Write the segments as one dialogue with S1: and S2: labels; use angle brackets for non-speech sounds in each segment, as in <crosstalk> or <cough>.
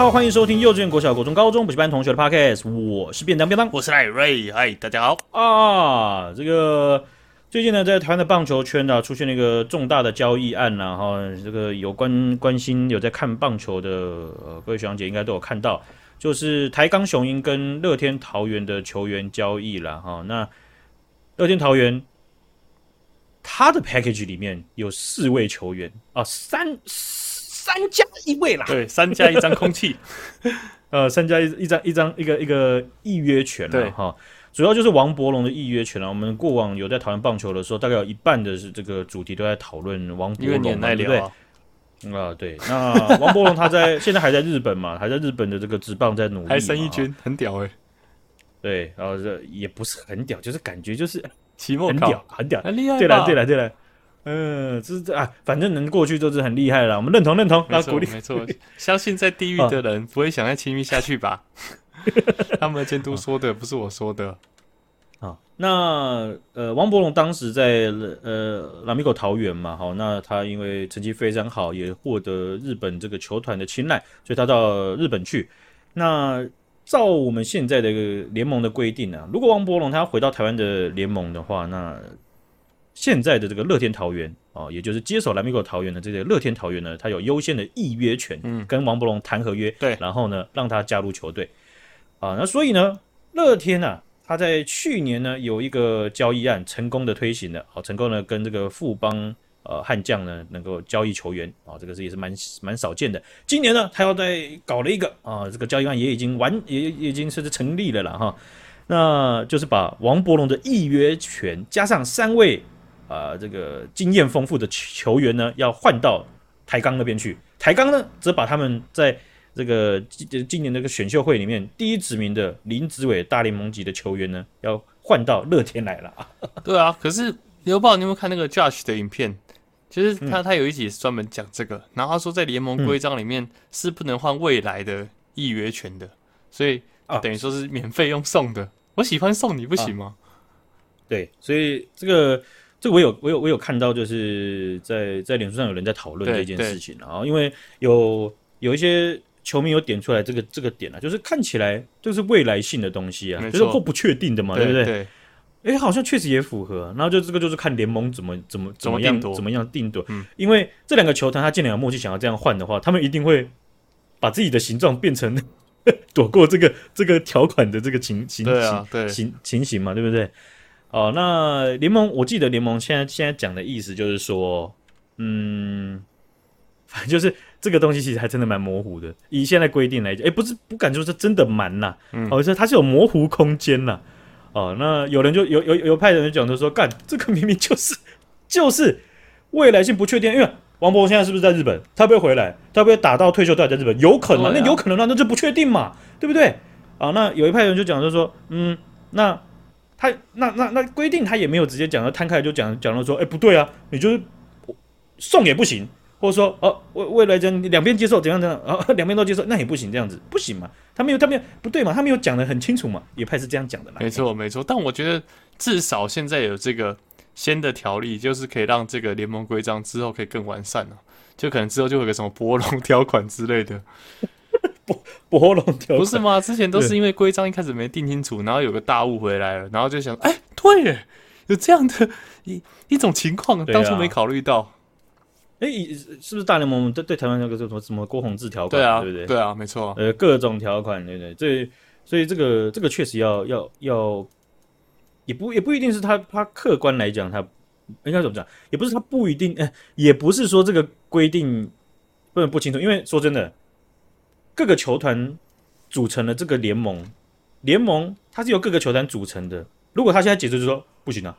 S1: 好，欢迎收听幼稚园、国小、国中、高中补习班同学的 Podcast，我是便当便当，
S2: 我是赖瑞，嗨，大家好
S1: 啊，这个。最近呢，在台湾的棒球圈呢、啊，出现了一个重大的交易案然后，这个有关关心有在看棒球的呃各位学长姐应该都有看到，就是台钢雄鹰跟乐天桃园的球员交易了哈。那乐天桃园他的 package 里面有四位球员啊，三三加一位啦，
S2: 对，三加一张空气，<laughs>
S1: 呃，三加一一张一张一个一个预约权了哈。主要就是王伯龙的预约权了。我们过往有在讨论棒球的时候，大概有一半的是这个主题都在讨论王柏融，对不对？啊，对。那王伯龙他在现在还在日本嘛？还在日本的这个职棒在努力，
S2: 还生一军，很屌哎、欸。
S1: 对，然后这也不是很屌，就是感觉就是
S2: 期末
S1: 很屌，很屌，
S2: 很厉害。
S1: 对了，对了，对了。嗯，这是这啊，反正能过去就是很厉害了。我们认同，认同，
S2: 那鼓励，没错。相信在地狱的人不会想再亲密下去吧？<laughs> 他们的监督说的，不是我说的。
S1: 啊，那呃，王伯龙当时在呃拉米狗桃园嘛，好，那他因为成绩非常好，也获得日本这个球团的青睐，所以他到日本去。那照我们现在的联盟的规定呢、啊，如果王伯龙他要回到台湾的联盟的话，那现在的这个乐天桃园啊，也就是接手蓝米狗桃园的这个乐天桃园呢，他有优先的预约权，嗯，跟王伯龙谈合约，
S2: 对，
S1: 然后呢，让他加入球队。啊，那所以呢，乐天呢、啊。他在去年呢有一个交易案成功的推行了，好成功的跟这个富邦呃悍将呢能够交易球员啊，这个是也是蛮蛮少见的。今年呢他要再搞了一个啊，这个交易案也已经完也也已经是成立了了哈，那就是把王伯龙的预约权加上三位啊这个经验丰富的球员呢要换到台钢那边去，台钢呢则把他们在。这个今今年这个选秀会里面第一指名的林子伟大联盟级的球员呢，要换到乐天来了。
S2: 对啊，可是刘宝，你有没有看那个 Josh 的影片？其实他他有一集是专门讲这个，然后他说在联盟规章里面是不能换未来的预约权的，所以等于说是免费用送的。我喜欢送你不行吗？
S1: 啊、对，所以这个这个我有我有我有看到，就是在在脸书上有人在讨论这件事情，然后因为有有一些。球迷有点出来这个这个点啊，就是看起来就是未来性的东西啊，就是或不确定的嘛，对不对？哎、欸，好像确实也符合。然后就这个就是看联盟怎么怎么怎么样怎么样定夺。嗯，因为这两个球团他既然有默契想要这样换的话，他们一定会把自己的形状变成 <laughs> 躲过这个这个条款的这个情情形、啊、情情形嘛，对不对？哦，那联盟我记得联盟现在现在讲的意思就是说，嗯。反正就是这个东西，其实还真的蛮模糊的。以现在规定来讲，哎，不是不敢说是真的蛮呐，嗯，好像它是有模糊空间呐。哦，那有人就有有有派人就讲，就说干这个明明就是 <laughs> 就是未来性不确定，因为王柏融现在是不是在日本？他不会回来？他不会打到退休都还在日本？有可能，啊、那有可能那那就不确定嘛，对不对？啊，那有一派人就讲，就说，嗯，那他那那那规定他也没有直接讲，他摊开就讲讲了说，哎，不对啊，你就是送也不行。或者说，哦，未未来讲两边接受怎样怎样，啊、两边都接受，那也不行，这样子不行嘛？他没有，他没有，不对嘛？他没有讲得很清楚嘛？也派是这样讲的啦。
S2: 没错，没错。但我觉得至少现在有这个先的条例，就是可以让这个联盟规章之后可以更完善了。就可能之后就会有个什么柏融条款之类的。
S1: 柏柏融条款
S2: 不是吗？之前都是因为规章一开始没定清楚，然后有个大雾回来了，然后就想，哎，对耶，有这样的一一种情况，当初没考虑到。
S1: 哎、欸，是不是大联盟对对台湾那个什么什么郭宏志条款？
S2: 对啊，
S1: 对不对？
S2: 对啊，没错。
S1: 呃，各种条款，对不对？这所以这个这个确实要要要，也不也不一定是他他客观来讲，他应该怎么讲？也不是他不一定，哎，也不是说这个规定不能不清楚。因为说真的，各个球团组成了这个联盟，联盟它是由各个球团组成的。如果他现在解释就说不行啊，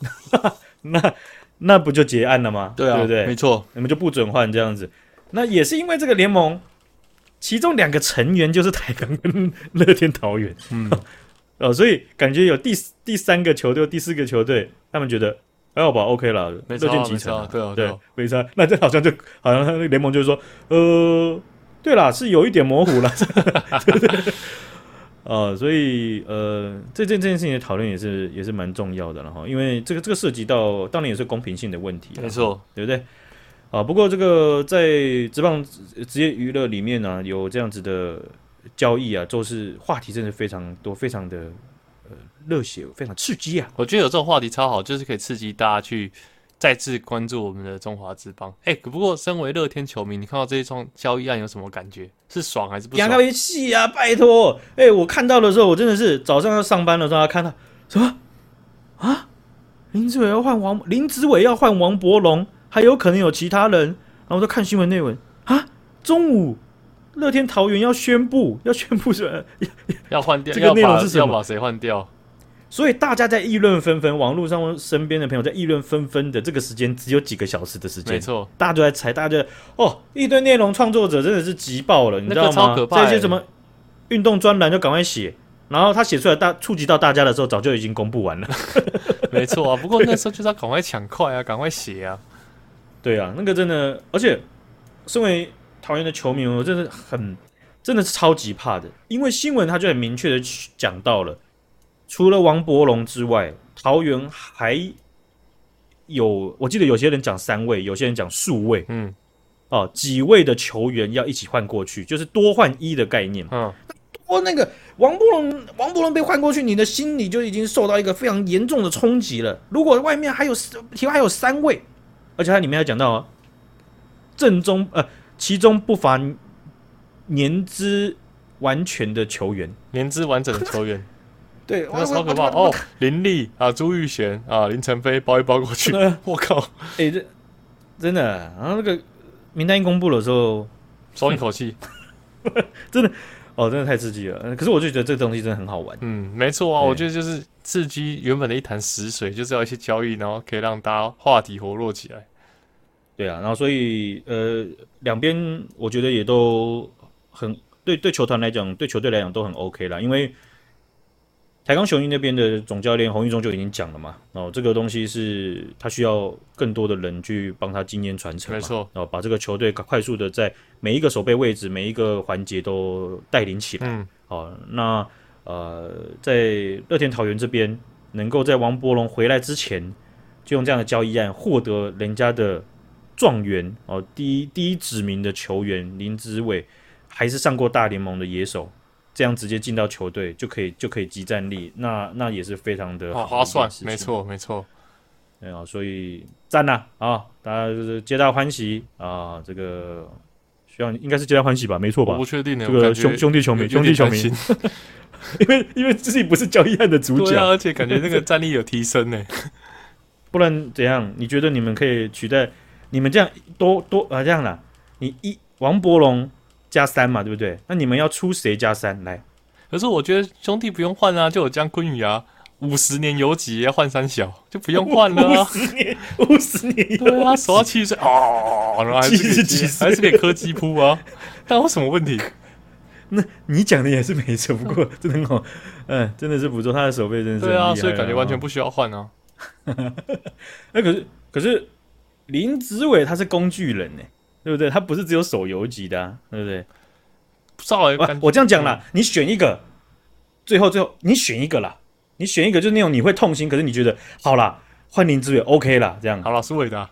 S1: <laughs> 那。那不就结案了吗？
S2: 对啊，
S1: 对不对？
S2: 没错，
S1: 你们就不准换这样子。那也是因为这个联盟，其中两个成员就是台钢跟乐天桃园，嗯，<laughs> 哦，所以感觉有第第三个球队、第四个球队，他们觉得还好吧，OK 了，乐天集成，
S2: 对啊，对，
S1: 没差。那这好像就好像那个联盟就是说，呃，对啦，是有一点模糊了。<laughs> 对对对呃，所以呃，这件这件事情的讨论也是也是蛮重要的了哈，因为这个这个涉及到当然也是公平性的问题，
S2: 没错，
S1: 对不对？啊，不过这个在职棒职业娱乐里面呢、啊，有这样子的交易啊，就是话题真的非常多，非常的呃热血，非常刺激啊！
S2: 我觉得有这种话题超好，就是可以刺激大家去再次关注我们的中华之邦。哎、欸，不过身为乐天球迷，你看到这一桩交易案有什么感觉？是爽还是不爽？
S1: 两个戏啊，拜托！哎、欸，我看到的时候，我真的是早上要上班的时候，看到什么啊？林志伟要换王，林志伟要换王柏融。还有可能有其他人，然后我就看新闻内文啊。中午，乐天桃园要宣布，要宣布什么？<laughs>
S2: 要换掉？
S1: 这个内容是什么？
S2: 要把谁换掉？
S1: 所以大家在议论纷纷，网络上身边的朋友在议论纷纷的这个时间，只有几个小时的时间。
S2: 没错，
S1: 大家都在猜，大家就哦，一堆内容创作者真的是急爆了，你知道吗？
S2: 超可怕！
S1: 这些什么运动专栏就赶快写，然后他写出来大触及到大家的时候，早就已经公布完了。<laughs>
S2: 没错啊，不过那时候就是要赶快抢快啊，<laughs> 赶快写啊。
S1: 对啊，那个真的，而且身为桃园的球迷，我真的很，真的是超级怕的，因为新闻他就很明确的讲到了，除了王柏融之外，桃园还有，我记得有些人讲三位，有些人讲数位，嗯，哦，几位的球员要一起换过去，就是多换一的概念，嗯，多那个王柏融，王柏融被换过去，你的心理就已经受到一个非常严重的冲击了。如果外面还有，其外还有三位。而且它里面还讲到啊，正中呃，其中不乏年资完全的球员，
S2: 年资完整的球员，
S1: 对，
S2: 那超可怕哦！林立啊，朱玉贤啊，林晨飞包一包过去，<laughs> 我靠！
S1: 哎、欸，这真的，然后那个名单一公布的时候，<laughs>
S2: 松一口气，<laughs>
S1: 真的哦，真的太刺激了。可是我就觉得这个东西真的很好玩。
S2: 嗯，没错啊，我觉得就是刺激原本的一潭死水，就是要一些交易，然后可以让大家话题活络起来。
S1: 对啊，然后所以呃，两边我觉得也都很对，对球团来讲，对球队来讲都很 OK 啦。因为台钢雄鹰那边的总教练洪一中就已经讲了嘛，哦，这个东西是他需要更多的人去帮他经验传承，
S2: 没错，
S1: 然后把这个球队快速的在每一个守备位置、每一个环节都带领起来。嗯，哦，那呃，在乐天桃园这边，能够在王柏融回来之前，就用这样的交易案获得人家的。状元哦，第一第一指名的球员林子伟，还是上过大联盟的野手，这样直接进到球队就可以就可以即战力，那那也是非常的好的
S2: 划算，没错没错，
S1: 对啊，所以赞呐啊，大家就是皆大欢喜啊，这个需要应该是皆大欢喜吧，没错吧？
S2: 我不确定的，
S1: 这个兄兄弟球迷兄弟球迷，<laughs> 因为因为自己不是交易案的主角，
S2: 啊，而且感觉那个战力有提升呢，<laughs>
S1: 不然怎样？你觉得你们可以取代？你们这样多多啊，这样啦，你一王柏融加三嘛，对不对？那你们要出谁加三来？
S2: 可是我觉得兄弟不用换啊，就有姜坤宇啊，五十年游击要换三小，就不用换了啊。<laughs> 五十
S1: 年，五十年，
S2: 对啊，守到七十岁哦，然后还是给几还是给柯基扑啊？但有什么问题？
S1: 那你讲的也是没错，不过 <laughs> 真的很好，嗯，真的是不错，他的手背真的是
S2: 对啊，所以感觉完全不需要换啊。<laughs>
S1: 那可是可是。林子伟他是工具人呢，对不对？它不是只有手游级的，啊，对不对？
S2: 稍微
S1: 我这样讲啦，你选一个，最后最后你选一个啦，你选一个就是那种你会痛心，可是你觉得好啦，换林子伟 OK 啦，这样
S2: 好了，<laughs> 苏伟达，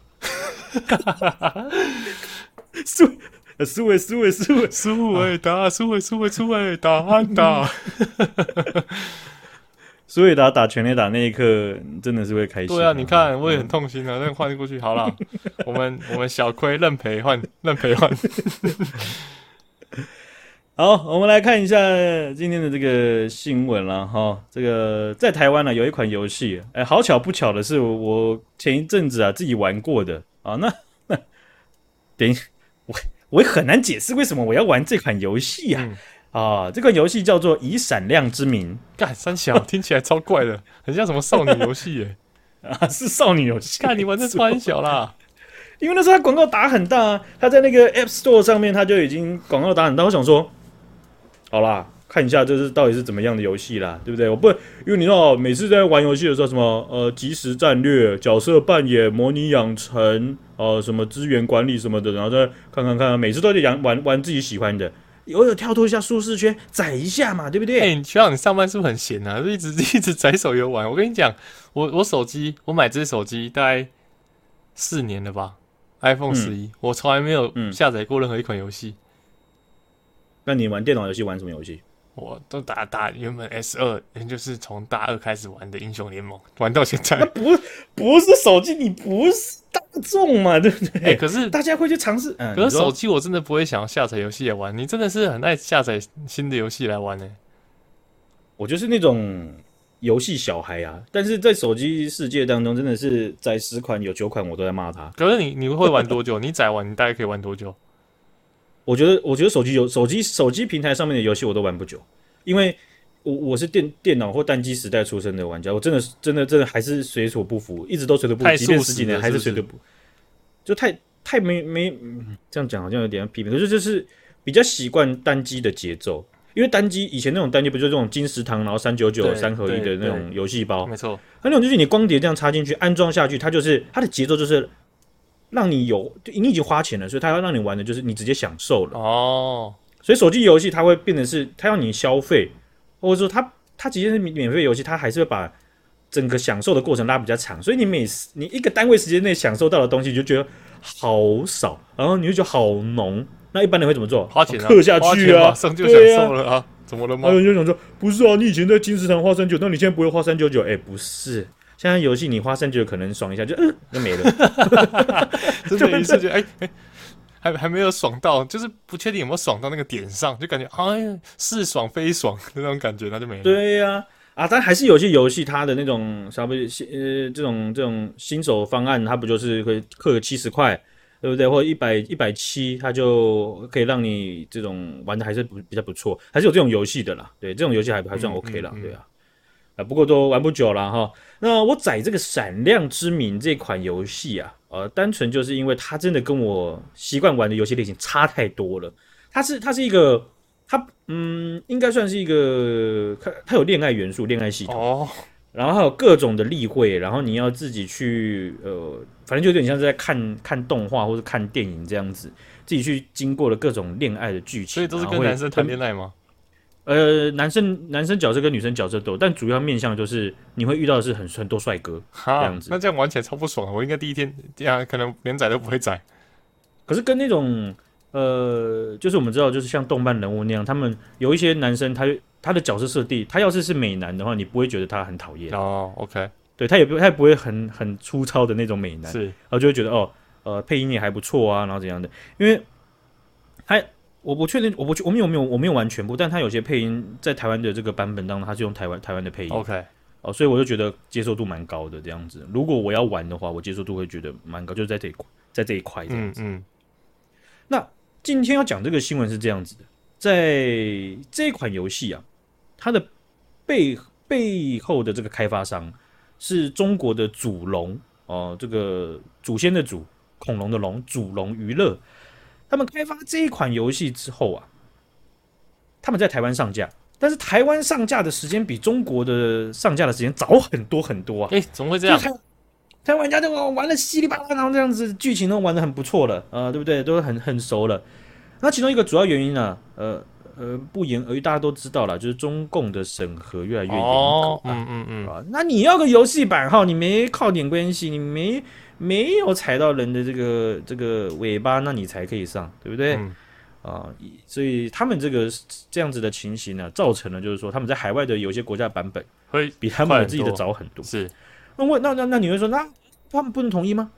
S1: 苏苏伟苏伟苏伟
S2: 苏伟达苏伟苏伟苏伟达安达。<laughs>
S1: 苏伟达打全垒打那一刻，真的是会开心。
S2: 对啊，你看我也很痛心啊。那换过去好了，<laughs> 我们我们小亏认赔换认赔换。<laughs>
S1: 好，我们来看一下今天的这个新闻了哈。这个在台湾呢有一款游戏，哎，好巧不巧的是，我前一阵子啊自己玩过的啊。那那等一下，我我也很难解释为什么我要玩这款游戏啊。嗯啊，这个游戏叫做《以闪亮之名》，
S2: 干三小听起来超怪的，<laughs> 很像什么少女游戏耶？
S1: 啊，是少女游戏。
S2: 看你玩的三小啦，
S1: 因为那时候他广告打很大啊，他在那个 App Store 上面他就已经广告打很大。我想说，好啦，看一下这是到底是怎么样的游戏啦，对不对？我不，因为你知道，每次在玩游戏的时候，什么呃，即时战略、角色扮演、模拟养成，呃，什么资源管理什么的，然后再看看看，每次都在玩玩玩自己喜欢的。偶尔跳脱一下舒适圈，宰一下嘛，对不对？
S2: 哎、欸，你学长，你上班是不是很闲啊？就一直 <laughs> 一直载手游玩。我跟你讲，我我手机我买这手机大概四年了吧，iPhone 十一，我从来没有下载过任何一款游戏。
S1: 那你玩电脑游戏玩什么游戏？
S2: 我都打打原本 S 二，也就是从大二开始玩的英雄联盟，玩到现在。
S1: 那不不是手机，你不是大众嘛，对不对？
S2: 欸、可是
S1: 大家会去尝试。嗯，
S2: 可是手机我真的不会想要下载游戏来玩。你真的是很爱下载新的游戏来玩呢？
S1: 我就是那种游戏小孩啊，但是在手机世界当中，真的是载十款有九款我都在骂他。
S2: 可是你你会玩多久？<laughs> 你载完你大概可以玩多久？
S1: 我觉得，我觉得手机游手机手机平台上面的游戏我都玩不久，因为我我是电电脑或单机时代出生的玩家，我真的真的真的还是水土不服，一直都水土不服，即便十几年还是水土不服，就太太没没这样讲好像有点批评，可是就是比较习惯单机的节奏，因为单机以前那种单机不就这种金石堂然后三九九三合一的那种游戏包，
S2: 没错，
S1: 那种就是你光碟这样插进去安装下去，它就是它的节奏就是。让你有，你已经花钱了，所以它要让你玩的就是你直接享受了哦。所以手机游戏它会变成是，它要你消费，或者说它它即便是免免费游戏，它还是会把整个享受的过程拉比较长。所以你每你一个单位时间内享受到的东西，你就觉得好少，然后你就觉得好浓。那一般人会怎么做？
S2: 花钱
S1: 氪下去啊，
S2: 马上就享受了啊？怎么了吗？
S1: 还有人就想说，不是啊，你以前在金石堂花三九，那你现在不会花三九九？哎，不是。现在游戏你花三九可能爽一下就嗯就没了，<laughs> <laughs>
S2: 真的 <laughs> 一次就哎哎还还没有爽到，就是不确定有没有爽到那个点上，就感觉哎呀似爽非爽那种感觉，那就没了。
S1: 对呀啊，啊，但还是有些游戏它的那种稍微新呃这种这种新手方案，它不就是会氪个七十块，对不对？或者一百一百七，它就可以让你这种玩的还是不比较不错，还是有这种游戏的啦。对，这种游戏还还算 OK 啦，对啊。啊，不过都玩不久了哈。那我载这个《闪亮之名》这款游戏啊，呃，单纯就是因为它真的跟我习惯玩的游戏类型差太多了。它是它是一个，它嗯，应该算是一个，它它有恋爱元素、恋爱系统哦，然后还有各种的例会，然后你要自己去呃，反正就有点像是在看看动画或者看电影这样子，自己去经过了各种恋爱的剧情，
S2: 所以都是跟男生谈恋爱吗？
S1: 呃，男生男生角色跟女生角色都有，但主要面向就是你会遇到的是很很多帅哥这样子。
S2: 那这样玩起来超不爽，我应该第一天这样可能连载都不会载。
S1: 可是跟那种呃，就是我们知道，就是像动漫人物那样，他们有一些男生他，他他的角色设定，他要是是美男的话，你不会觉得他很讨厌
S2: 哦。OK，
S1: 对他也不他也不会很很粗糙的那种美男，
S2: 是，
S1: 然后就会觉得哦，呃，配音也还不错啊，然后怎样的，因为他。我不确定，我不确，我们有没有我没有玩全部，但他有些配音在台湾的这个版本当中，他是用台湾台湾的配音。
S2: OK，
S1: 哦，所以我就觉得接受度蛮高的这样子。如果我要玩的话，我接受度会觉得蛮高，就是在这一块，在这一块这样子。嗯，嗯。那今天要讲这个新闻是这样子的，在这一款游戏啊，它的背背后的这个开发商是中国的祖龙哦，这个祖先的祖，恐龙的龙，祖龙娱乐。他们开发这一款游戏之后啊，他们在台湾上架，但是台湾上架的时间比中国的上架的时间早很多很多啊！
S2: 哎，怎么会这样？
S1: 台，台湾玩家都玩的稀里巴拉，然后这样子剧情都玩的很不错了，呃，对不对？都很很熟了。那其中一个主要原因呢、啊，呃呃，不言而喻，大家都知道了，就是中共的审核越来越严格、哦。嗯嗯嗯啊，那你要个游戏版号，你没靠点关系，你没。没有踩到人的这个这个尾巴，那你才可以上，对不对？啊、所以他们这个这样子的情形呢，造成了就是说他们在海外的有些国家版本会比他们自己的早很多。
S2: 是，
S1: 那我那那那你会说，那他们不能同意吗？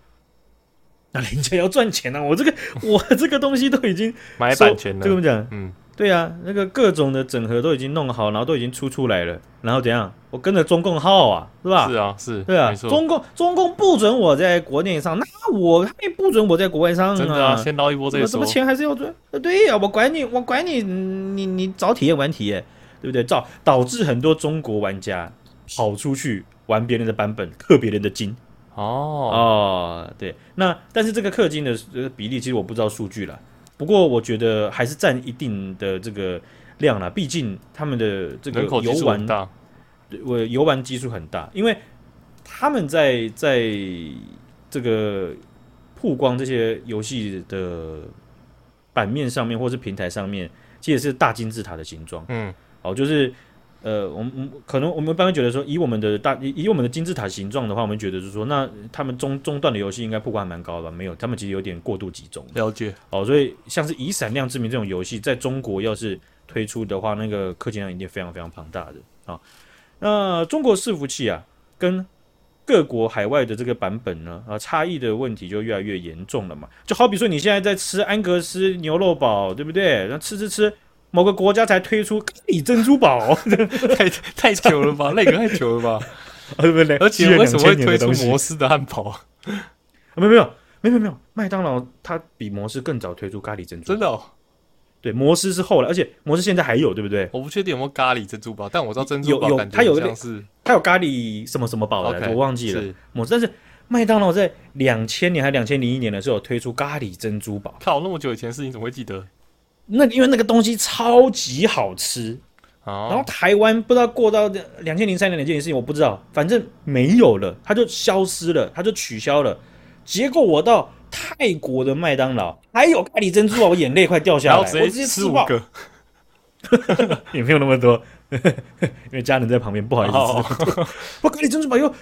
S1: 那人家要赚钱啊！我这个 <laughs> 我这个东西都已经
S2: 买版权了，
S1: 就这么讲，嗯。对啊，那个各种的整合都已经弄好，然后都已经出出来了，然后怎样？我跟着中共号啊，是吧？
S2: 是啊，是，
S1: 对啊，中共中共不准我在国内上，那我他也不准我在国外上啊。
S2: 真的啊，先捞一波再说。
S1: 什么钱还是要赚？对呀、啊，我管你，我管你，你你早体验晚体验，对不对？造导致很多中国玩家跑出去玩别人的版本，氪别人的金。
S2: 哦
S1: 哦，对，那但是这个氪金的比例，其实我不知道数据了。不过我觉得还是占一定的这个量了，毕竟他们的这个游玩，我游玩基数很大，因为他们在在这个曝光这些游戏的版面上面，或是平台上面，其实是大金字塔的形状。嗯，哦，就是呃，我们可能我们一般会觉得说，以我们的大以以我们的金字塔形状的话，我们觉得就是说，那他们中中段的游戏应该曝光还蛮高的吧？没有，他们其实有点过度集中。
S2: 了解。
S1: 哦，所以像是以闪亮之名这种游戏，在中国要是推出的话，那个氪金量一定非常非常庞大的啊、哦。那中国伺服器啊，跟各国海外的这个版本呢，啊，差异的问题就越来越严重了嘛。就好比说，你现在在吃安格斯牛肉堡，对不对？然后吃吃吃。某个国家才推出咖喱珍珠堡，<laughs>
S2: 太太久了吧？<laughs> 那个太久了吧？
S1: 对不对？
S2: 而且为什么会推出摩斯的汉堡？
S1: 啊没有没有没有没有，麦当劳它比摩斯更早推出咖喱珍珠，
S2: 真的哦？
S1: 对，摩斯是后来，而且摩斯现在还有，对不对？
S2: 我不确定有没有咖喱珍珠堡，但我知道珍珠堡
S1: 有有，它有像是它有咖喱什么什么堡的，我忘记了。摩斯，但是麦当劳在两千年还两千零一年的时候推出咖喱珍珠堡，
S2: 靠，那么久以前的事情怎么会记得？
S1: 那因为那个东西超级好吃，
S2: 哦、
S1: 然后台湾不知道过到两千零三年哪件事情我不知道，反正没有了，它就消失了，它就取消了。结果我到泰国的麦当劳还有咖喱珍珠啊，我眼泪快掉下来，
S2: 直我直接吃五个，
S1: 也没有那么多，因为家人在旁边不好意思吃。我咖喱珍珠堡又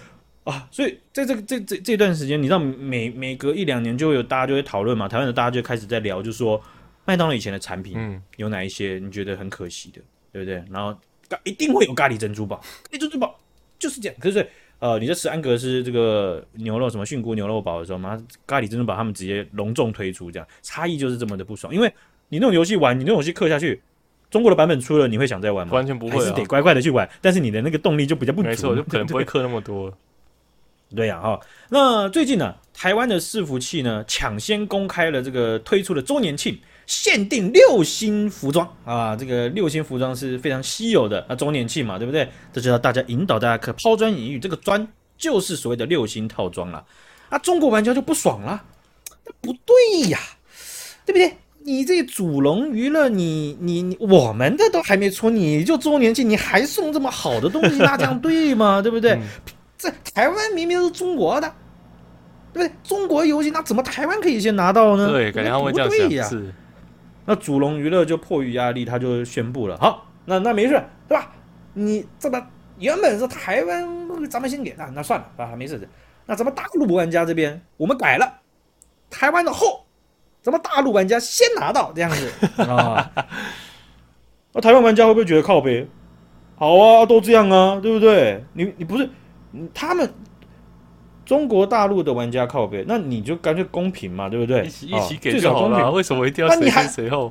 S1: 啊，所以在这个这这这段时间，你知道每每隔一两年就会有大家就会讨论嘛，台湾的大家就开始在聊，就说。麦当劳以前的产品有哪一些你觉得很可惜的，嗯、对不对？然后一定会有咖喱珍珠堡，<laughs> 咖喱珍珠堡就是这样。可是呃，你在吃安格斯这个牛肉什么菌菇牛肉堡的时候嘛，咖喱珍珠堡他们直接隆重推出，这样差异就是这么的不爽。因为你那种游戏玩，你那种游戏氪下去，中国的版本出了，你会想再玩吗？
S2: 完全不会、啊，
S1: 还是得乖乖的去玩。但是你的那个动力就比较不足，
S2: 没错，就可能不会氪那么多。<laughs>
S1: 对呀，哈。那最近呢、啊，台湾的伺服器呢抢先公开了这个推出的周年庆。限定六星服装啊，这个六星服装是非常稀有的。啊周年庆嘛，对不对？这就要大家引导大家可抛砖引玉，这个砖就是所谓的六星套装了。啊，中国玩家就不爽了，那不对呀，对不对？你这主龙娱乐，你你你，我们的都还没出，你就周年庆你还送这么好的东西，那这样对吗？<laughs> 对不对？嗯、这台湾明明是中国的，对不对？中国游戏那怎么台湾可以先拿到呢？
S2: 对，感觉他会这样想，是。
S1: 那主龙娱乐就迫于压力，他就宣布了，好，那那没事，对吧？你这么原本是台湾，咱们先给，那那算了啊，没事的。那咱们大陆玩家这边，我们改了，台湾的后，咱们大陆玩家先拿到这样子啊。<laughs> 那台湾玩家会不会觉得靠北？好啊，都这样啊，对不对？你你不是他们。中国大陆的玩家靠北，那你就干脆公平嘛，对不对？
S2: 一起一起给就好了，哦，为什么一定要谁先谁后？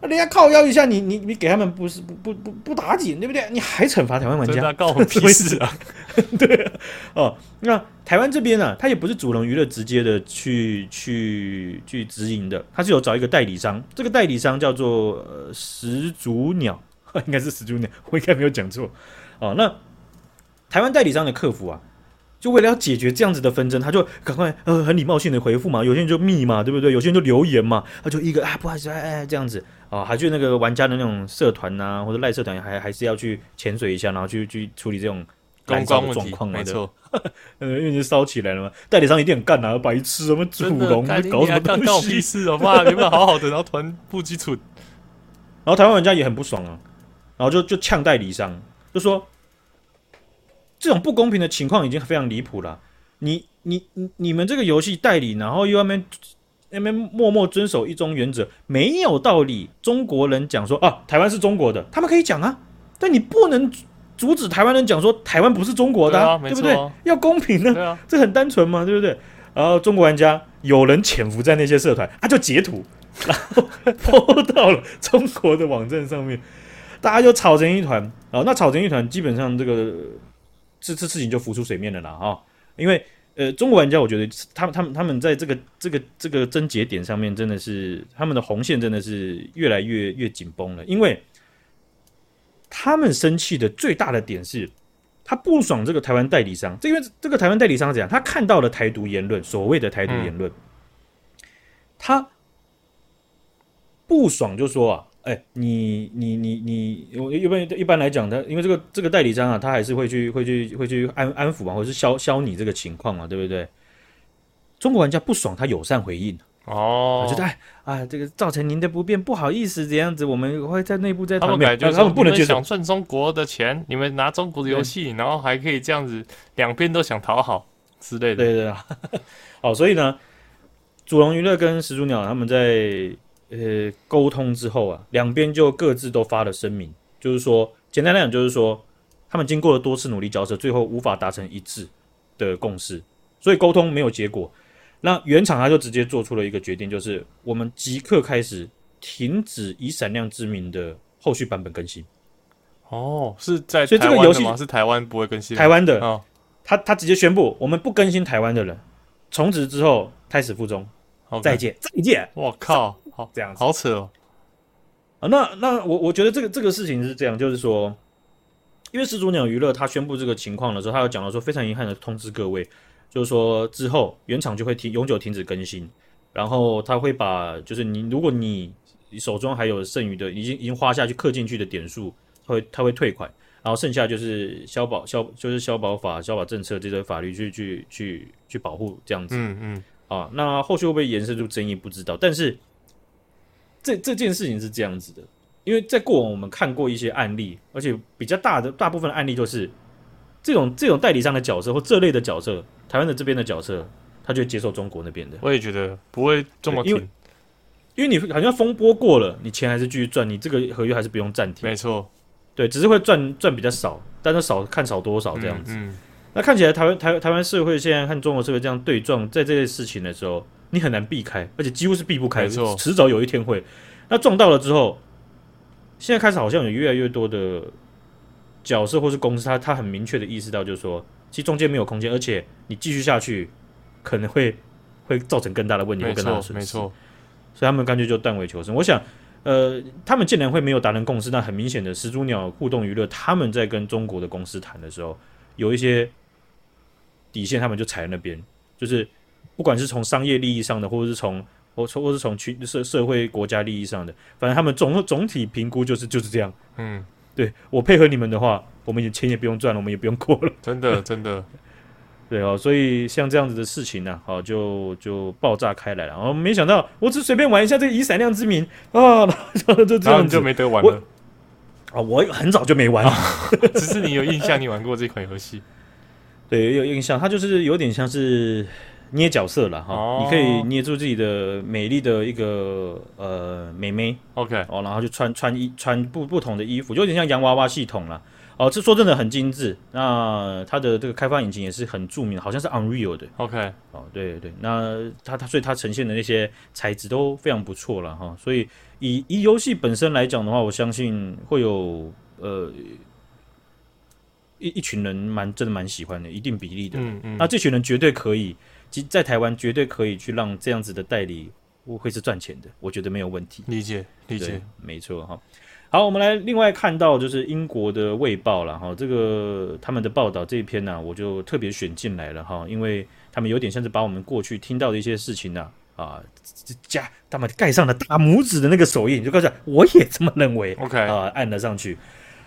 S1: 那人家靠腰一下，你你你给他们不是不不不不打紧，对不对？你还惩罚台湾玩家？
S2: 那告 <laughs> 我屁事啊！<laughs>
S1: 对啊，哦，那台湾这边呢，啊，他也不是主龙娱乐直接的去去去直营的，他是有找一个代理商，这个代理商叫做呃始祖鸟，<laughs> 应该是始祖鸟，我应该没有讲错哦。那台湾代理商的客服啊。就为了要解决这样子的纷争，他就赶快呃很礼貌性的回复嘛，有些人就密嘛，对不对？有些人就留言嘛，他就一个啊不好意思哎哎这样子。啊，还去那个玩家的那种社团呐、啊、或者赖社团还还是要去潜水一下，然后去去处理这种干燥的状况嘛，没错，呃 <laughs> 因为就烧起来了嘛，代理商一定很干啊，白痴什么主龙搞什么东西？
S2: 事啊，哇原本好好的，然后团不基础，
S1: 然后台湾玩家也很不爽啊，然后就就呛代理商，就说。这种不公平的情况已经非常离谱了。你、你、你、你们这个游戏代理，然后又要那边那边默默遵守一中原则，没有道理。中国人讲说啊，台湾是中国的，他们可以讲啊，但你不能阻止台湾人讲说台湾不是中国的，啊，对，啊、对不对？要公平呢，啊，这很单纯嘛，对不对？然后中国玩家有人潜伏在那些社团，他就截图，然后 po 到了中国的网站上面，大家就吵成一团啊。那吵成一团，基本上这个。这这事情就浮出水面了啦，哈、哦，因为呃，中国玩家我觉得他们他们他们在这个这个这个症结点上面真的是他们的红线真的是越来越越紧绷了，因为他们生气的最大的点是，他不爽这个台湾代理商，这因为这个台湾代理商怎样？他看到了台独言论，所谓的台独言论，嗯、他不爽就说啊。哎、欸，你你你你，我一般一般来讲，他因为这个这个代理商啊，他还是会去会去会去安安抚嘛，或者是消消你这个情况嘛，对不对？中国玩家不爽，他友善回应，
S2: 哦，
S1: 觉得哎啊，这个造成您的不便，不好意思，这样子我们会在内部再
S2: 讨
S1: 论。
S2: 他
S1: 们不能
S2: 想赚中国的钱，你们拿中国的游戏，然后还可以这样子，两边都想讨好之类的。
S1: 对对啊，<laughs> 好，所以呢，祖龙娱乐跟始祖鸟他们在呃沟通之后啊，两边就各自都发了声明，就是说，简单来讲，就是说，他们经过了多次努力交涉，最后无法达成一致的共识，所以沟通没有结果。那原厂他就直接做出了一个决定，就是我们即刻开始停止以闪亮之名的后续版本更新。
S2: 哦，是在
S1: 所以这个游戏
S2: 是台湾不会更新，
S1: 台湾的。
S2: 哦，
S1: 他他直接宣布我们不更新台湾的人，从此之后胎死腹中，okay. 再见再见。
S2: 我靠，好
S1: 这样子，
S2: 好扯哦。
S1: 啊，那那我我觉得这个这个事情是这样，就是说，因为始祖鸟娱乐他宣布这个情况的时候，他有讲到说非常遗憾的通知各位。就是说，之后原厂就会停永久停止更新，然后他会把就是你如果你手中还有剩余的已经已经花下去氪进去的点数，他会他会退款，然后剩下就是消保消就是消保法消保政策这些法律去去去去保护这样子。
S2: 嗯嗯。
S1: 啊，那后续会不会延伸出争议不知道，但是这这件事情是这样子的，因为在过往我们看过一些案例，而且比较大的大部分的案例就是这种这种代理商的角色或这类的角色。台湾的这边的角色，他就接受中国那边的。
S2: 我也觉得不会这么停，
S1: 因为因为你好像风波过了，你钱还是继续赚，你这个合约还是不用暂停。
S2: 没错，
S1: 对，只是会赚赚比较少，但是少看少多少这样子。
S2: 嗯，嗯，
S1: 那看起来台湾台台湾社会现在和中国社会这样对撞，在这些事情的时候，你很难避开，而且几乎是避不
S2: 开，
S1: 迟早有一天会。那撞到了之后，现在开始好像有越来越多的角色或是公司，他他很明确的意识到，就是说。其实中间没有空间，而且你继续下去可能会会造成更大的问题，或更大的损失。
S2: 没错，
S1: 所以他们干脆就断尾求生。我想，呃，他们竟然会没有达成共识，那很明显的，始祖鸟互动娱乐他们在跟中国的公司谈的时候，有一些底线，他们就踩在那边。就是不管是从商业利益上的，或者是从或或是从群社社会国家利益上的，反正他们总总体评估就是就是这样。
S2: 嗯。
S1: 对，我配合你们的话，我们也钱也不用赚了，我们也不用过了。
S2: 真的，<laughs> 真的，
S1: 对哦，所以像这样子的事情呢、啊，好就就爆炸开来了。然后没想到，我只随便玩一下这个以闪亮之名啊，然 <laughs> 后就这样子
S2: 就没得玩了。
S1: 啊，我很早就没玩了，<laughs>
S2: 只是你有印象，你玩过这款游戏？
S1: 对，有印象，它就是有点像是。捏角色了哈、哦，你可以捏住自己的美丽的一个呃美眉
S2: ，OK。
S1: 哦，然后就穿穿衣穿不不同的衣服，就有点像洋娃娃系统了哦。这说真的很精致，那它的这个开发引擎也是很著名，好像是 Unreal 的
S2: ，OK。
S1: 哦，对对，那它它所以它呈现的那些材质都非常不错了哈。所以以以游戏本身来讲的话，我相信会有呃一一群人蛮真的蛮喜欢的，一定比例的，
S2: 嗯嗯，
S1: 那这群人绝对可以。其在台湾绝对可以去让这样子的代理会是赚钱的，我觉得没有问题。
S2: 理解，理解，
S1: 没错哈。好，我们来另外看到就是英国的《卫报》了哈，这个他们的报道这一篇呢、啊，我就特别选进来了哈，因为他们有点像是把我们过去听到的一些事情呢啊加他们盖上了大拇指的那个手印，就告诉我也这么认为。
S2: OK
S1: 啊，按了上去。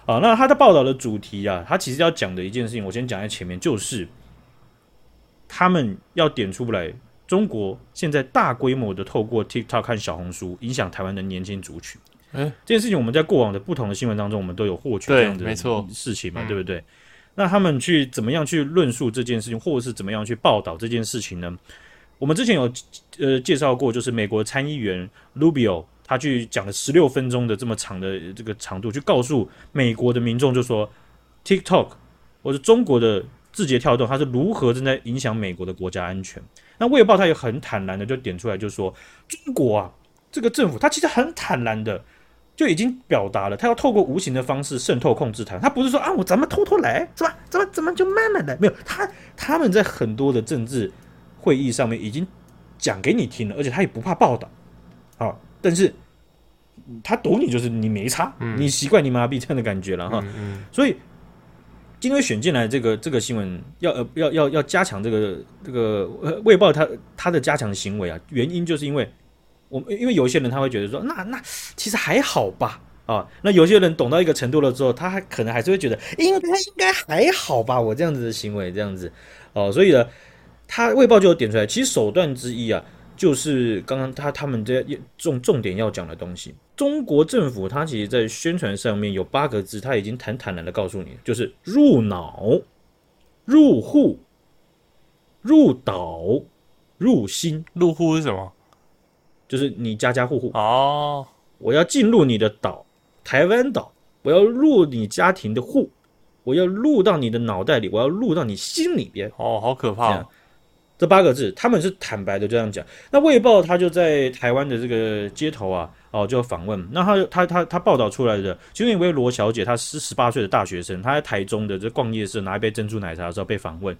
S1: 啊，那他的报道的主题啊，他其实要讲的一件事情，我先讲在前面，就是。他们要点出来，中国现在大规模的透过 TikTok 和小红书影响台湾的年轻族群。
S2: 欸，
S1: 这件事情我们在过往的不同的新闻当中，我们都有获取这样的事情嘛，对，对不对？嗯。那他们去怎么样去论述这件事情，或者是怎么样去报道这件事情呢？我们之前有呃介绍过，就是美国参议员 Rubio 他去讲了十六分钟的这么长的这个长度，去告诉美国的民众，就说 TikTok 或者中国的。字节跳动，它是如何正在影响美国的国家安全？那《卫报》它也很坦然的就点出来，就说中国啊，这个政府它其实很坦然的就已经表达了，它要透过无形的方式渗透控制台湾。它不是说啊，我咱们偷偷来是吧？怎么怎么就慢慢来？没有，他他们在很多的政治会议上面已经讲给你听了，而且他也不怕报道啊。但是他懂你，就是你没差，嗯、你习惯你麻痹这样的感觉了哈、嗯嗯。所以。今天选进来这个这个新闻，要呃要要要加强这个这个呃卫报他他的加强行为啊，原因就是因为我们因为有些人他会觉得说，那那其实还好吧啊，那有些人懂到一个程度了之后，他还可能还是会觉得应该应该还好吧，我这样子的行为这样子哦、啊，所以呢，他卫报就有点出来，其实手段之一啊，就是刚刚他他们这重重点要讲的东西。中国政府它其实在宣传上面有八个字，他已经坦坦然的告诉你，就是入脑、入户、入岛、入心。
S2: 入户是什么？
S1: 就是你家家户户
S2: 哦。
S1: 我要进入你的岛，台湾岛，我要入你家庭的户，我要入到你的脑袋里，我要入到你心里边。
S2: 哦，好可怕哦！
S1: 这八个字，他们是坦白的这样讲。那《卫报》他就在台湾的这个街头啊，哦，就访问。那他他他他报道出来的，其中一位罗小姐，她是十八岁的大学生，她在台中的这逛夜市拿一杯珍珠奶茶的时候被访问。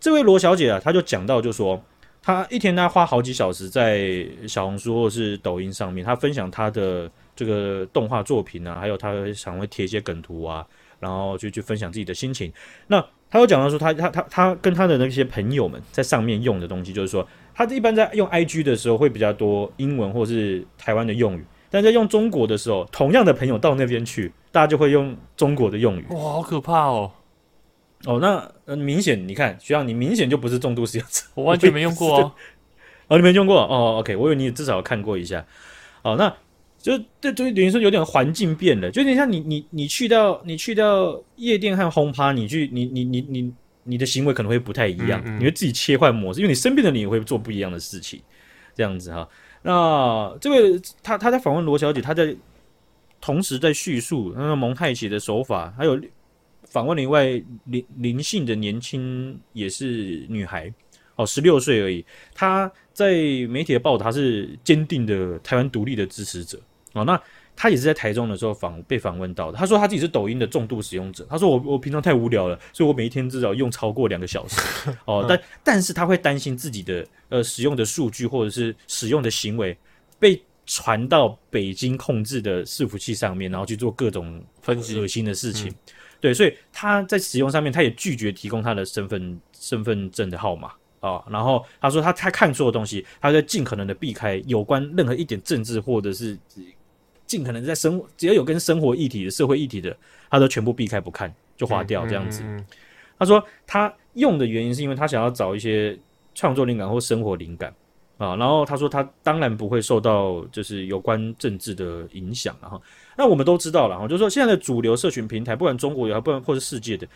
S1: 这位罗小姐啊，她就讲到，就说她一天她花好几小时在小红书或是抖音上面，她分享她的这个动画作品啊，还有她常会贴一些梗图啊，然后就去分享自己的心情。那他有讲到说他，他他他他跟他的那些朋友们在上面用的东西，就是说，他一般在用 IG 的时候会比较多英文或是台湾的用语，但在用中国的时候，同样的朋友到那边去，大家就会用中国的用语。
S2: 哇，好可怕哦！
S1: 哦，那呃，明显你看，学长你明显就不是重度使用者，<laughs>
S2: 我完全没用过哦。<laughs>
S1: 哦，你没用过哦，OK，我以为你至少有看过一下。哦，那。就对，就等于说有点环境变了，就有点像你你你去到你去到夜店和轰趴，你去你你你你你的行为可能会不太一样，嗯嗯，你会自己切换模式，因为你身边的你也会做不一样的事情，这样子哈。那这位他他在访问罗小姐，他在同时在叙述那个蒙太奇的手法，还有访问另外灵灵性的年轻也是女孩哦，十六岁而已。他在媒体的报道，他是坚定的台湾独立的支持者。哦，那他也是在台中的时候访被访问到的。他说他自己是抖音的重度使用者。他说我我平常太无聊了，所以我每一天至少用超过两个小时。哦，<laughs> 但但是他会担心自己的呃使用的数据或者是使用的行为被传到北京控制的伺服器上面，然后去做各种分析恶心的事情。对，所以他在使用上面，他也拒绝提供他的身份身份证的号码啊。然后他说他他看错的东西，他在尽可能的避开有关任何一点政治或者是。尽可能在生活，只要有跟生活议题的社会议题的，他都全部避开不看，就划掉这样子。嗯嗯嗯、他说他用的原因是因为他想要找一些创作灵感或生活灵感啊。然后他说他当然不会受到就是有关政治的影响。了哈那我们都知道了哈，就是说现在的主流社群平台，不管中国也好，不管或是世界的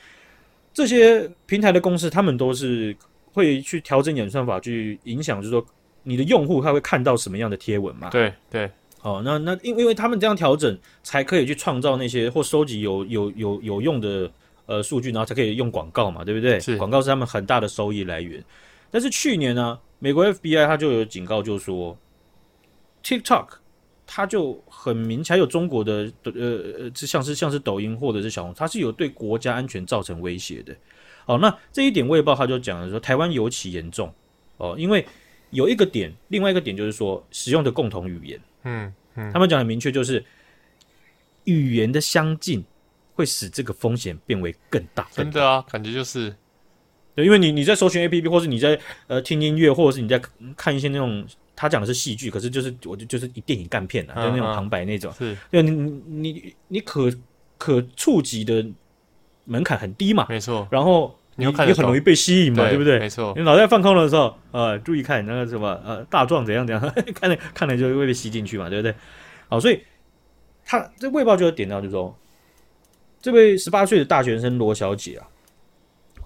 S1: 这些平台的公司，他们都是会去调整演算法，去影响，就是说你的用户他会看到什么样的贴文嘛？
S2: 对对。
S1: 哦，那那因因为他们这样调整，才可以去创造那些或收集有有有有用的呃数据，然后才可以用广告嘛，对不对？是广告是他们很大的收益来源。但是去年呢，美国 FBI 他就有警告，就说 TikTok 它就很明显，还有中国的呃呃，像是像是抖音或者是小红，它是有对国家安全造成威胁的。哦，那这一点卫报他就讲了说，台湾尤其严重哦，因为有一个点，另外一个点就是说使用的共同语言。嗯，嗯，他们讲很明确，就是语言的相近会使这个风险变为更大。
S2: 真的啊，感觉就是，
S1: 对，因为你你在搜寻 APP，或是你在呃听音乐，或者是你在看一些那种他讲的是戏剧，可是就是我就就是电影干片啊，就那种旁白那种，是，对，你你你可可触及的门槛很低嘛，
S2: 没错，
S1: 然后。你又很容易被吸引嘛，对，对不对？
S2: 没错。
S1: 你脑袋放空的时候，呃，注意看那个什么，呃，大壮怎样怎样，<laughs> 看了看了就会被吸进去嘛，对不对？好，所以他这卫报就有点到，就说，这位十八岁的大学生罗小姐啊，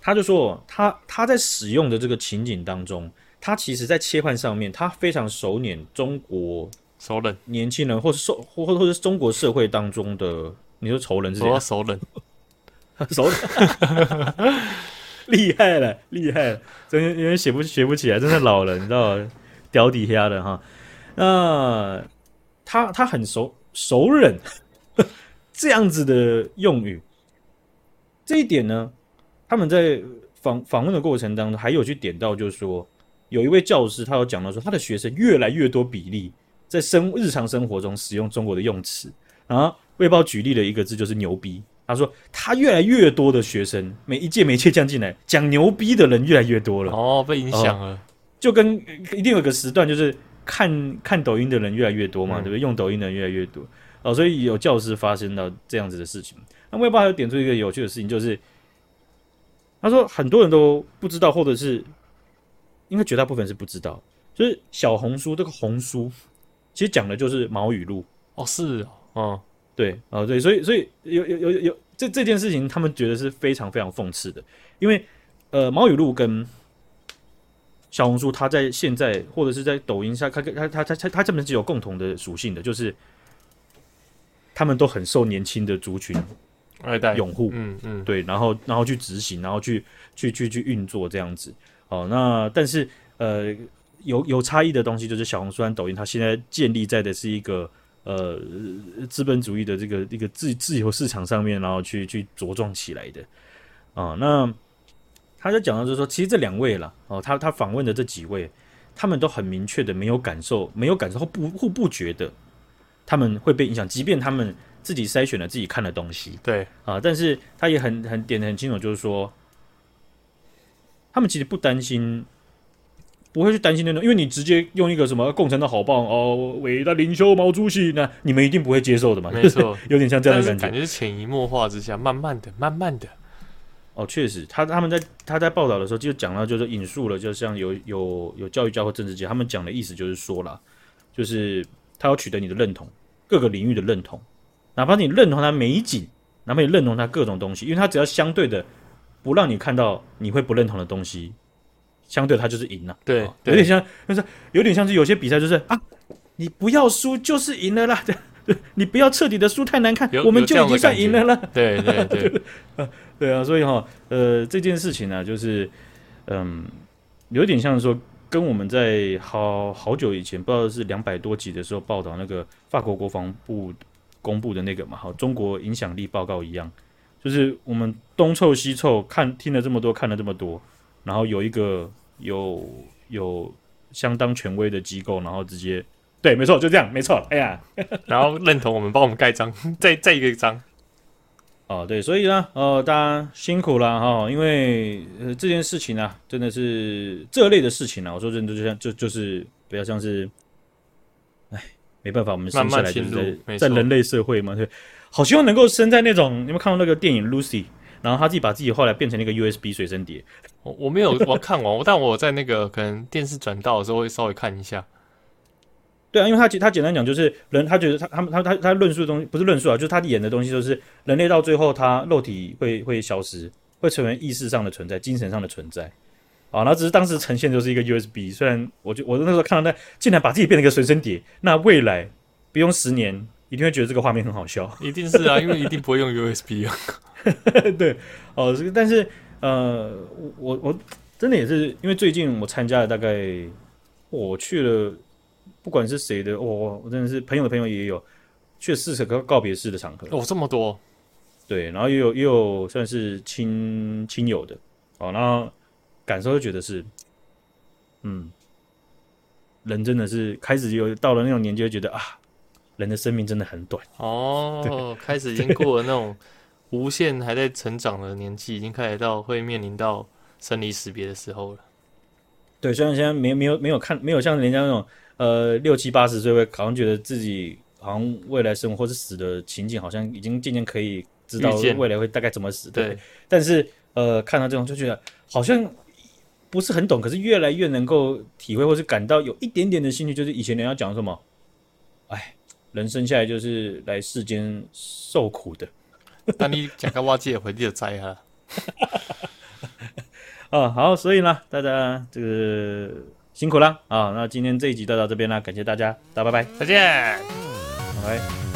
S1: 他就说，他他在使用的这个情景当中，他其实在切换上面，他非常熟稔中国
S2: 熟人
S1: 年轻人，或是受或或或者是中国社会当中的，你说仇人是谁？
S2: 熟人，<laughs>
S1: 熟人。<laughs> <laughs> 厉害了，厉害了！真有点写不学不起来，真的老了，你知道吗？屌底下的哈。那他他很熟熟稔 <laughs> 这样子的用语，这一点呢，他们在访访问的过程当中，还有去点到，就是说有一位教师，他有讲到说，他的学生越来越多比例在生日常生活中使用中国的用词。然后卫报举例的一个字，就是牛逼。他说：“他越来越多的学生，每一届每一届降进来，讲牛逼的人越来越多了。
S2: 哦，被影响了，
S1: 哦，就跟一定有个时段，就是看看抖音的人越来越多嘛，嗯、对不对？用抖音的人越来越多哦，所以有教师发生到这样子的事情。那微博还有点出一个有趣的事情，就是他说很多人都不知道，或者是应该绝大部分是不知道，就是小红书这个红书，其实讲的就是毛语录
S2: 哦，是哦，
S1: 对哦，对，所以所以有有有有这这件事情，他们觉得是非常非常讽刺的，因为呃，毛雨露跟小红书，它在现在或者是在抖音上，它它它它它它这边是有共同的属性的，就是他们都很受年轻的族群爱戴拥护，
S2: 嗯嗯，
S1: 对，然后然后去执行，然后去去去去运作这样子。哦，那但是呃，有有差异的东西，就是小红书和抖音，它现在建立在的是一个呃资本主义的这个一个自自由市场上面，然后去去茁壮起来的。啊、哦，那。他就讲到就是说，其实这两位了哦，他他访问的这几位，他们都很明确的没有感受，没有感受或不或不觉得他们会被影响，即便他们自己筛选了自己看的东西，
S2: 对
S1: 啊，但是他也很很点的很清楚，就是说，他们其实不担心，不会去担心那种，因为你直接用一个什么共产党好棒哦，伟大领袖毛主席，那你们一定不会接受的嘛，
S2: 没错，<laughs>
S1: 有点像这样的感觉，
S2: 感觉是潜移默化之下，慢慢的，慢慢的。
S1: 哦，确实，他他们在他在报道的时候就讲到，就是引述了，就像有有有教育家或政治家，他们讲的意思就是说了，就是他要取得你的认同，各个领域的认同，哪怕你认同他美景，哪怕你认同他各种东西，因为他只要相对的不让你看到你会不认同的东西，相对他就是赢了。
S2: 对，
S1: 哦、有点像，就是有点像是有些比赛就是啊，你不要输就是赢了啦。对 <laughs> 你不要彻底的输太难看，我们就已经算赢了啦。
S2: 对对对，<laughs>
S1: 对啊，所以哈，呃，这件事情呢、啊，就是嗯，有点像说，跟我们在好好久以前，不知道是两百多集的时候报道那个法国国防部公布的那个嘛，好，中国影响力报告一样，就是我们东凑西凑看听了这么多，看了这么多，然后有一个有有相当权威的机构，然后直接。对，没错，就这样，没错。哎呀，<laughs>
S2: 然后认同我们，帮我们盖章，<laughs> 再再一个章。
S1: 哦，对，所以呢，呃，大家辛苦了哈、哦，因为呃这件事情呢、啊，真的是这类的事情呢、啊，我说真的，就像就就是比较像是，哎，没办法，我们生下来就是在在人类社会嘛，对，好希望能够生在那种，你有没有看过那个电影 Lucy？然后他自己把自己后来变成了一个 USB 随身碟。
S2: 我我没有我看完，但我在那个可能电视转到的时候会稍微看一下。
S1: 对啊，因为他简他简单讲就是人，他觉得他他们他他他论述的东西不是论述啊，就是他演的东西就是人类到最后他肉体会会消失，会成为意识上的存在，精神上的存在啊。然后只是当时呈现就是一个 USB，虽然我就我那时候看到那竟然把自己变成一个随身碟，那未来不用十年一定会觉得这个画面很好笑，<laughs>
S2: 一定是啊，因为一定不会用 USB 啊。<laughs>
S1: 对哦，这个但是呃，我我真的也是因为最近我参加了大概我去了。不管是谁的，哦，我真的是朋友的朋友也有，去了四十个告别式的场合
S2: 哦，这么多，
S1: 对，然后也有也有算是亲亲友的，哦，然后感受就觉得是，嗯，人真的是开始有到了那种年纪，就觉得啊，人的生命真的很短
S2: 哦，<laughs> 开始已经过了那种无限还在成长的年纪，已经开始到会面临到生离死别的时候了。
S1: 对，虽然现在没没有没有看没有像人家那种。呃，六七八十岁会好像觉得自己好像未来生活或是死的情景，好像已经渐渐可以知道未来会大概怎么死。对，对，但是呃，看到这种就觉得好像不是很懂，可是越来越能够体会或是感到有一点点的兴趣。就是以前人家讲什么，哎，人生下来就是来世间受苦的。
S2: 那你讲个话记回地的灾啊？
S1: 啊，<laughs> 好，所以呢，大家这个。辛苦了啊！那今天这一集就到这边了，感谢大家，大家拜拜，
S2: 再见，
S1: 拜拜。